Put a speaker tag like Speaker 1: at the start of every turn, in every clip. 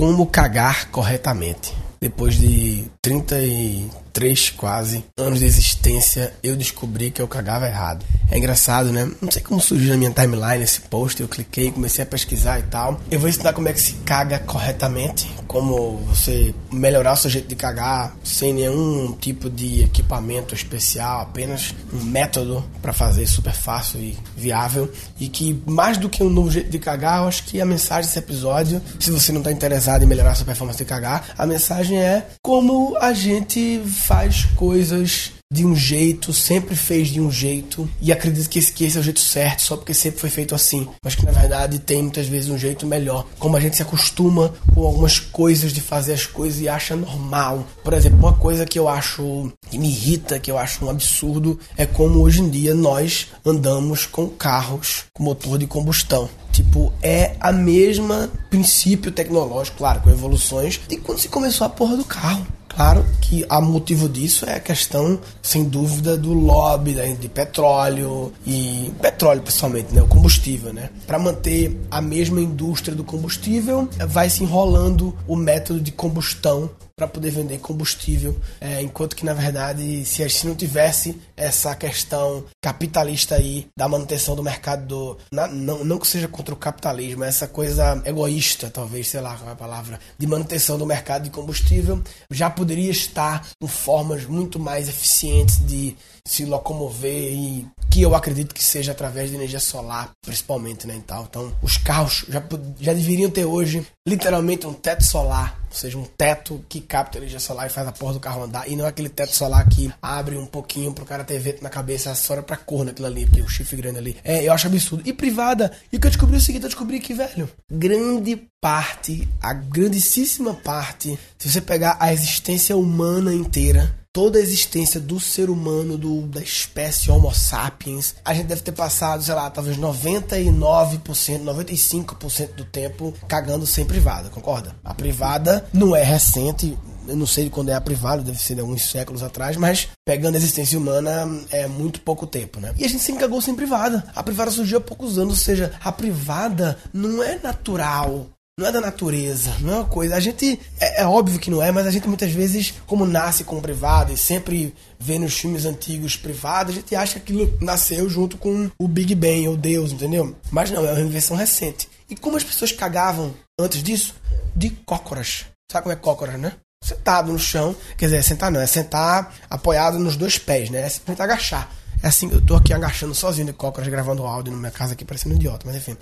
Speaker 1: Como cagar corretamente. Depois de 33 quase anos de existência, eu descobri que eu cagava errado. É engraçado, né? Não sei como surgiu na minha timeline esse post, eu cliquei, comecei a pesquisar e tal. Eu vou ensinar como é que se caga corretamente, como você melhorar o seu jeito de cagar sem nenhum tipo de equipamento especial, apenas um método para fazer super fácil e viável. E que mais do que um novo jeito de cagar, eu acho que a mensagem desse episódio, se você não está interessado em melhorar sua performance de cagar, a mensagem é como a gente faz coisas de um jeito, sempre fez de um jeito e acredita que esse, que esse é o jeito certo só porque sempre foi feito assim. Mas que na verdade tem muitas vezes um jeito melhor. Como a gente se acostuma com algumas coisas de fazer as coisas e acha normal. Por exemplo, uma coisa que eu acho que me irrita, que eu acho um absurdo, é como hoje em dia nós andamos com carros com motor de combustão. Tipo, é a mesma princípio tecnológico, claro, com evoluções, de quando se começou a porra do carro. Claro que a motivo disso é a questão, sem dúvida, do lobby de petróleo e petróleo principalmente, né, o combustível, né? Para manter a mesma indústria do combustível, vai se enrolando o método de combustão para poder vender combustível, é, enquanto que na verdade se gente não tivesse essa questão capitalista aí da manutenção do mercado do, na, não, não que seja contra o capitalismo, essa coisa egoísta, talvez, sei lá qual é a palavra, de manutenção do mercado de combustível, já poderia estar com formas muito mais eficientes de se locomover e que eu acredito que seja através de energia solar, principalmente, né, então, então os carros já, já deveriam ter hoje literalmente um teto solar, ou seja, um teto que capta energia solar e faz a porra do carro andar, e não aquele teto solar que abre um pouquinho pro cara ter vento na cabeça, só olha pra cor naquilo ali, porque o chifre grande ali. É, eu acho absurdo. E privada, e o que eu descobri é o seguinte, eu descobri que, velho, grande parte, a grandíssima parte, se você pegar a existência humana inteira, toda a existência do ser humano, do, da espécie Homo sapiens, a gente deve ter passado, sei lá, talvez 99%, 95% do tempo cagando sem privada, concorda? A privada não é recente, eu não sei de quando é a privada, deve ser de alguns séculos atrás, mas pegando a existência humana é muito pouco tempo, né? E a gente sempre cagou sem privada. A privada surgiu há poucos anos, ou seja, a privada não é natural não é da natureza, não é uma coisa. A gente. É, é, óbvio que não é, mas a gente muitas vezes, como nasce com privado e sempre vê nos filmes antigos privados, a gente acha que aquilo nasceu junto com o Big Bang ou Deus, entendeu? Mas não, é uma invenção recente. E como as pessoas cagavam antes disso? De cócoras. Sabe como é cócoras, né? Sentado no chão, quer dizer, sentar não, é sentar apoiado nos dois pés, né? É simplesmente agachar. É assim, eu tô aqui agachando sozinho de cócoras, gravando áudio na minha casa aqui, parecendo um idiota, mas enfim.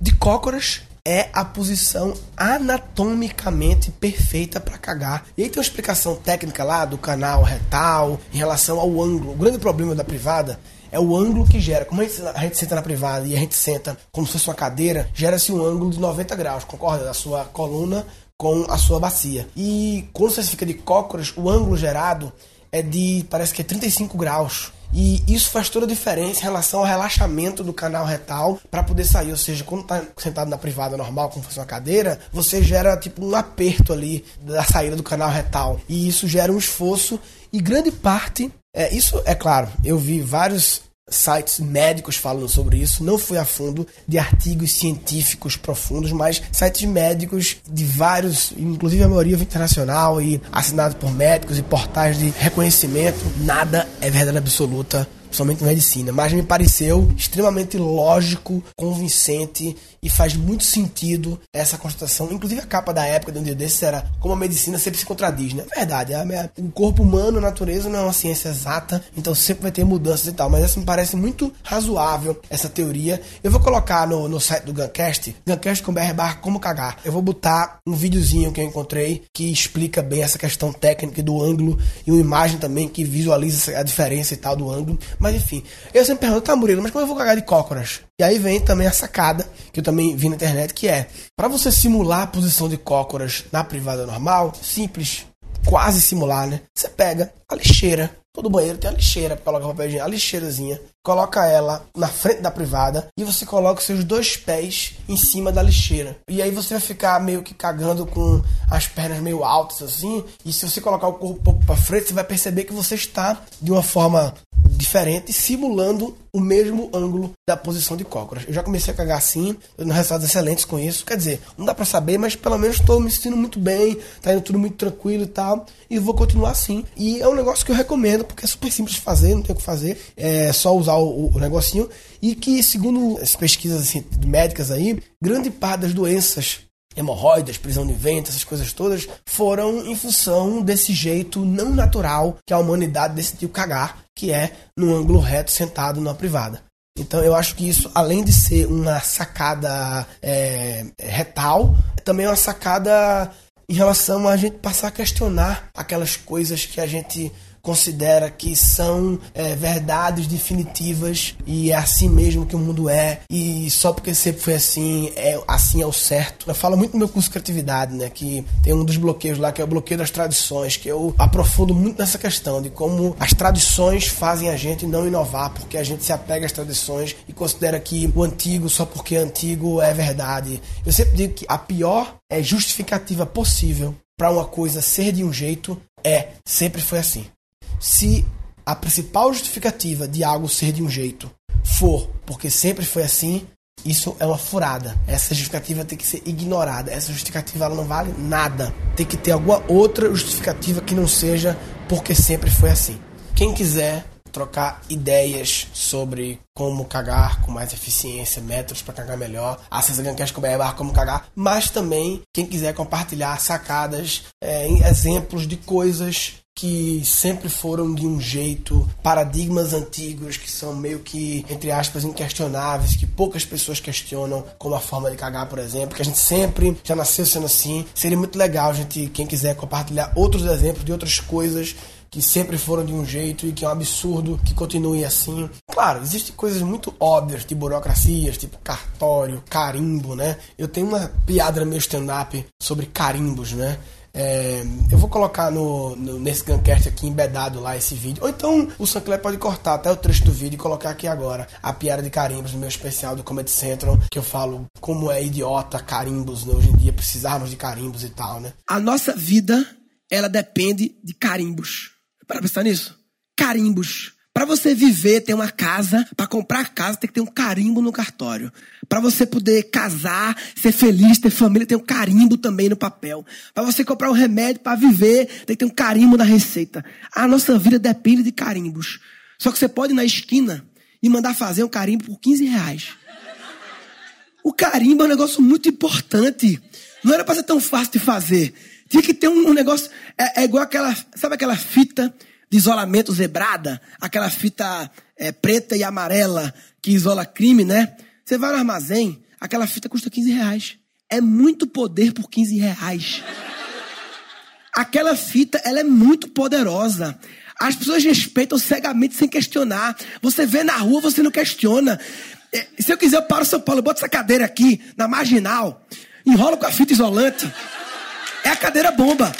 Speaker 1: De cócoras é a posição anatomicamente perfeita para cagar. E aí tem uma explicação técnica lá do canal retal em relação ao ângulo. O grande problema da privada é o ângulo que gera. Como a gente, a gente senta na privada e a gente senta como se fosse uma cadeira, gera-se um ângulo de 90 graus, concorda? Da sua coluna com a sua bacia. E quando você fica de cócoras, o ângulo gerado é de, parece que é 35 graus. E isso faz toda a diferença em relação ao relaxamento do canal retal para poder sair. Ou seja, quando tá sentado na privada normal, como fosse uma cadeira, você gera tipo um aperto ali da saída do canal retal. E isso gera um esforço e grande parte. É, isso é claro, eu vi vários sites médicos falando sobre isso. Não fui a fundo de artigos científicos profundos, mas sites médicos de vários, inclusive a maioria internacional e assinado por médicos e portais de reconhecimento. Nada é verdade absoluta somente medicina, mas me pareceu extremamente lógico, convincente e faz muito sentido essa constatação. Inclusive a capa da época de um dia desses era como a medicina sempre se contradiz, né? Verdade, a, o corpo humano, a natureza não é uma ciência exata, então sempre vai ter mudanças e tal, mas essa me parece muito razoável, essa teoria. Eu vou colocar no, no site do Guncast, guncast.com.br barra como cagar. Eu vou botar um videozinho que eu encontrei que explica bem essa questão técnica do ângulo e uma imagem também que visualiza a diferença e tal do ângulo. Mas enfim, eu sempre pergunto, tá Murilo, mas como eu vou cagar de cócoras? E aí vem também a sacada, que eu também vi na internet, que é, para você simular a posição de cócoras na privada normal, simples, quase simular, né? Você pega a lixeira, todo banheiro tem a lixeira para colocar papel higiênico, a lixeirazinha, coloca ela na frente da privada e você coloca os seus dois pés em cima da lixeira. E aí você vai ficar meio que cagando com as pernas meio altas assim, e se você colocar o corpo um pouco para frente, você vai perceber que você está de uma forma diferente, simulando o mesmo ângulo da posição de cócoras. Eu já comecei a cagar assim, tenho resultados excelentes com isso. Quer dizer, não dá para saber, mas pelo menos estou me sentindo muito bem, tá indo tudo muito tranquilo e tal, e vou continuar assim. E é um negócio que eu recomendo, porque é super simples de fazer, não tem o que fazer, é só usar o, o negocinho, e que, segundo as pesquisas assim, médicas aí, grande parte das doenças hemorroidas, prisão de ventre, essas coisas todas, foram em função desse jeito não natural que a humanidade decidiu cagar, que é no ângulo reto sentado numa privada. Então eu acho que isso, além de ser uma sacada é, retal, também é uma sacada em relação a gente passar a questionar aquelas coisas que a gente considera que são é, verdades definitivas e é assim mesmo que o mundo é e só porque sempre foi assim, é assim é o certo. Eu falo muito no meu curso de criatividade, né, que tem um dos bloqueios lá que é o bloqueio das tradições, que eu aprofundo muito nessa questão de como as tradições fazem a gente não inovar, porque a gente se apega às tradições e considera que o antigo só porque é antigo é verdade. Eu sempre digo que a pior é justificativa possível para uma coisa ser de um jeito é sempre foi assim se a principal justificativa de algo ser de um jeito for porque sempre foi assim, isso é uma furada. Essa justificativa tem que ser ignorada. Essa justificativa ela não vale nada. Tem que ter alguma outra justificativa que não seja porque sempre foi assim. Quem quiser trocar ideias sobre como cagar com mais eficiência, métodos para cagar melhor, acessa gancast.com.br como cagar, mas também quem quiser compartilhar sacadas, é, exemplos de coisas que sempre foram de um jeito, paradigmas antigos que são meio que, entre aspas, inquestionáveis, que poucas pessoas questionam, como a forma de cagar, por exemplo, que a gente sempre já nasceu sendo assim. Seria muito legal, gente, quem quiser compartilhar outros exemplos de outras coisas que sempre foram de um jeito e que é um absurdo que continue assim. Claro, existem coisas muito óbvias de burocracias, tipo cartório, carimbo, né? Eu tenho uma piada no meu stand-up sobre carimbos, né? É, eu vou colocar no, no, nesse Guncast aqui embedado lá esse vídeo. Ou então o Sancler pode cortar até o trecho do vídeo e colocar aqui agora a piada de carimbos no meu especial do Comedy Central, que eu falo como é idiota carimbos né? hoje em dia, precisarmos de carimbos e tal, né?
Speaker 2: A nossa vida, ela depende de carimbos. Para pensar nisso? Carimbos. Para você viver, ter uma casa, para comprar casa, tem que ter um carimbo no cartório. Para você poder casar, ser feliz, ter família, tem um carimbo também no papel. Para você comprar um remédio para viver, tem que ter um carimbo na receita. A nossa vida depende de carimbos. Só que você pode ir na esquina e mandar fazer um carimbo por 15 reais. O carimbo é um negócio muito importante. Não era para ser tão fácil de fazer. Tinha que ter um, um negócio. É, é igual aquela. Sabe aquela fita de isolamento zebrada, aquela fita é, preta e amarela que isola crime, né? Você vai no armazém, aquela fita custa 15 reais. É muito poder por 15 reais. Aquela fita, ela é muito poderosa. As pessoas respeitam cegamente sem questionar. Você vê na rua, você não questiona. É, se eu quiser, eu paro São Paulo, boto essa cadeira aqui, na marginal, enrolo com a fita isolante. É a cadeira bomba.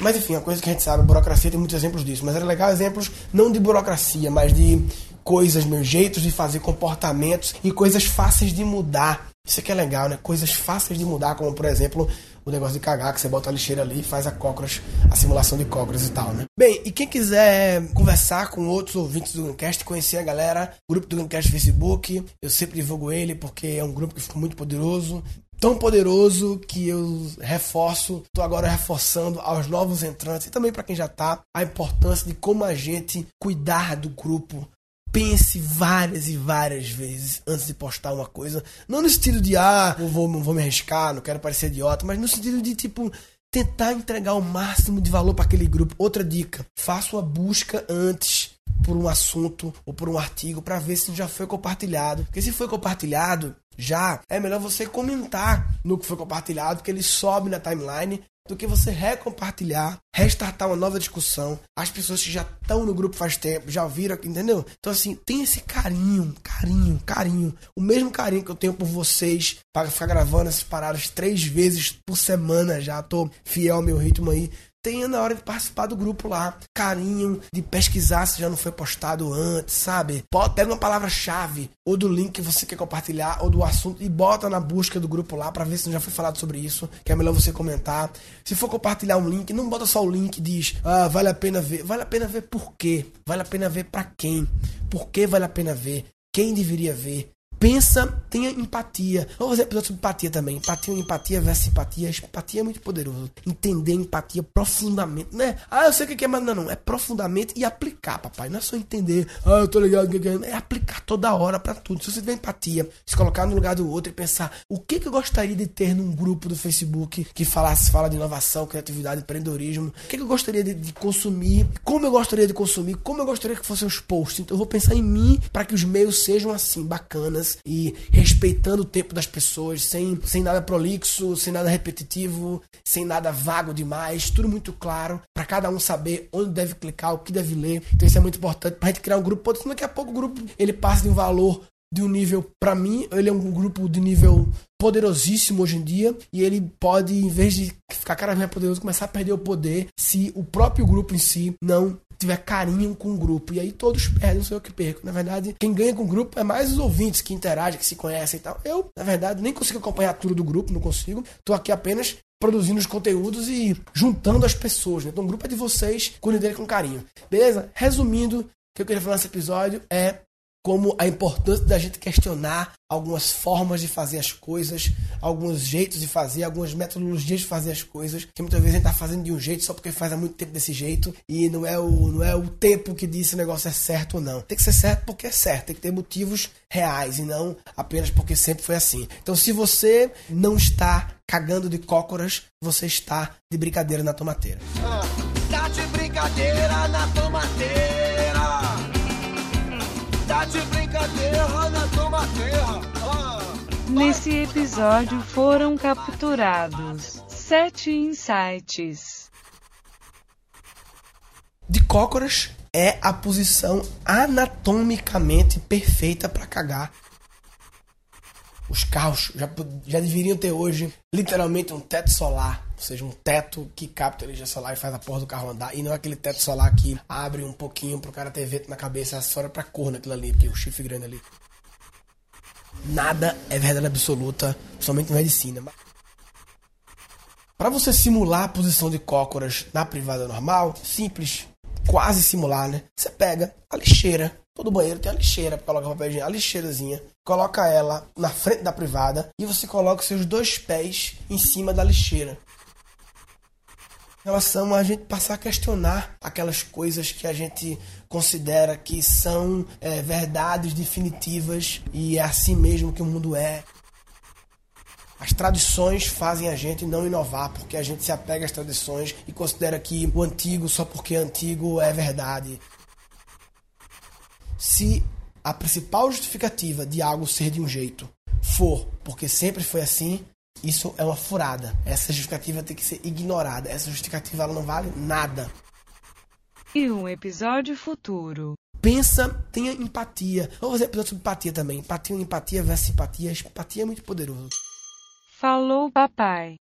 Speaker 1: Mas enfim, a coisa que a gente sabe, a burocracia tem muitos exemplos disso. Mas era legal exemplos não de burocracia, mas de coisas, meus jeitos de fazer comportamentos e coisas fáceis de mudar. Isso aqui é legal, né? Coisas fáceis de mudar, como por exemplo o negócio de cagar, que você bota a lixeira ali e faz a cócoras, a simulação de cócoras e tal, né? Bem, e quem quiser conversar com outros ouvintes do Guncast, conhecer a galera, grupo do Guncast Facebook, eu sempre divulgo ele porque é um grupo que ficou muito poderoso tão poderoso que eu reforço, estou agora reforçando aos novos entrantes e também para quem já está, a importância de como a gente cuidar do grupo. Pense várias e várias vezes antes de postar uma coisa. Não no sentido de, ah, vou, vou me arriscar, não quero parecer idiota, mas no sentido de, tipo, tentar entregar o máximo de valor para aquele grupo. Outra dica: faça uma busca antes por um assunto ou por um artigo para ver se já foi compartilhado. Porque se foi compartilhado, já é melhor você comentar no que foi compartilhado, que ele sobe na timeline, do que você recompartilhar, restartar uma nova discussão. As pessoas que já estão no grupo faz tempo, já viram, entendeu? Então, assim, tem esse carinho, carinho, carinho. O mesmo carinho que eu tenho por vocês, para ficar gravando essas paradas três vezes por semana já. Tô fiel ao meu ritmo aí. Tenha na hora de participar do grupo lá. Carinho de pesquisar se já não foi postado antes, sabe? Pega uma palavra-chave, ou do link que você quer compartilhar, ou do assunto, e bota na busca do grupo lá para ver se já foi falado sobre isso, que é melhor você comentar. Se for compartilhar um link, não bota só o link, diz, ah, vale a pena ver. Vale a pena ver por quê? Vale a pena ver para quem? Por que vale a pena ver? Quem deveria ver? Pensa, tenha empatia. Vamos fazer episódio sobre empatia também. Empatia, empatia versus simpatia. Empatia é muito poderoso. Entender empatia profundamente. Não é, ah, eu sei o que é, mas não, não. É profundamente e aplicar, papai. Não é só entender, ah, eu tô ligado, é aplicar toda hora para tudo. Se você tiver empatia, se colocar no lugar do outro e pensar, o que, que eu gostaria de ter num grupo do Facebook que falasse, fala de inovação, criatividade, empreendedorismo. O que, que eu gostaria de, de consumir, como eu gostaria de consumir, como eu gostaria que fossem os posts. Então eu vou pensar em mim para que os meios sejam assim, bacanas e respeitando o tempo das pessoas, sem, sem nada prolixo, sem nada repetitivo, sem nada vago demais, tudo muito claro, para cada um saber onde deve clicar, o que deve ler. Então isso é muito importante pra gente criar um grupo, porque daqui a pouco o grupo ele passa de um valor de um nível, para mim, ele é um grupo de nível poderosíssimo hoje em dia e ele pode, em vez de ficar cada vez mais poderoso, começar a perder o poder se o próprio grupo em si não tiver carinho com o grupo. E aí todos perdem, não sou eu que perco. Na verdade, quem ganha com o grupo é mais os ouvintes que interagem, que se conhecem e tal. Eu, na verdade, nem consigo acompanhar tudo do grupo, não consigo. Tô aqui apenas produzindo os conteúdos e juntando as pessoas. Né? Então o grupo é de vocês, cuidem dele com carinho. Beleza? Resumindo, o que eu queria falar nesse episódio é como a importância da gente questionar algumas formas de fazer as coisas, alguns jeitos de fazer, algumas metodologias de fazer as coisas, que muitas vezes a gente está fazendo de um jeito só porque faz há muito tempo desse jeito e não é o, não é o tempo que diz se o negócio é certo ou não. Tem que ser certo porque é certo, tem que ter motivos reais e não apenas porque sempre foi assim. Então, se você não está cagando de cócoras, você está de brincadeira na tomateira. Ah, tá de brincadeira na tomateira
Speaker 3: de brincadeira na tomateira. Ah, Nesse episódio foram capturados sete insights.
Speaker 1: De cócoras é a posição anatomicamente perfeita para cagar. Os carros já, já deveriam ter hoje literalmente um teto solar seja, um teto que capta energia solar e faz a porra do carro andar. E não é aquele teto solar que abre um pouquinho pro cara ter vento na cabeça, é só pra cor naquilo ali, porque o chifre grande ali. Nada é verdade absoluta, somente em medicina. Para você simular a posição de cócoras na privada normal, simples, quase simular, né? Você pega a lixeira, todo banheiro tem a lixeira para colocar papel higiênico, a lixeirazinha, coloca ela na frente da privada e você coloca seus dois pés em cima da lixeira relação a gente passar a questionar aquelas coisas que a gente considera que são é, verdades definitivas e é assim mesmo que o mundo é. As tradições fazem a gente não inovar, porque a gente se apega às tradições e considera que o antigo, só porque é antigo, é verdade. Se a principal justificativa de algo ser de um jeito for porque sempre foi assim, isso é uma furada. Essa justificativa tem que ser ignorada. Essa justificativa ela não vale nada.
Speaker 3: E um episódio futuro.
Speaker 1: Pensa, tenha empatia. Vamos fazer episódio sobre empatia também. Empatia, empatia versus simpatia. Empatia é muito poderoso.
Speaker 3: Falou, papai.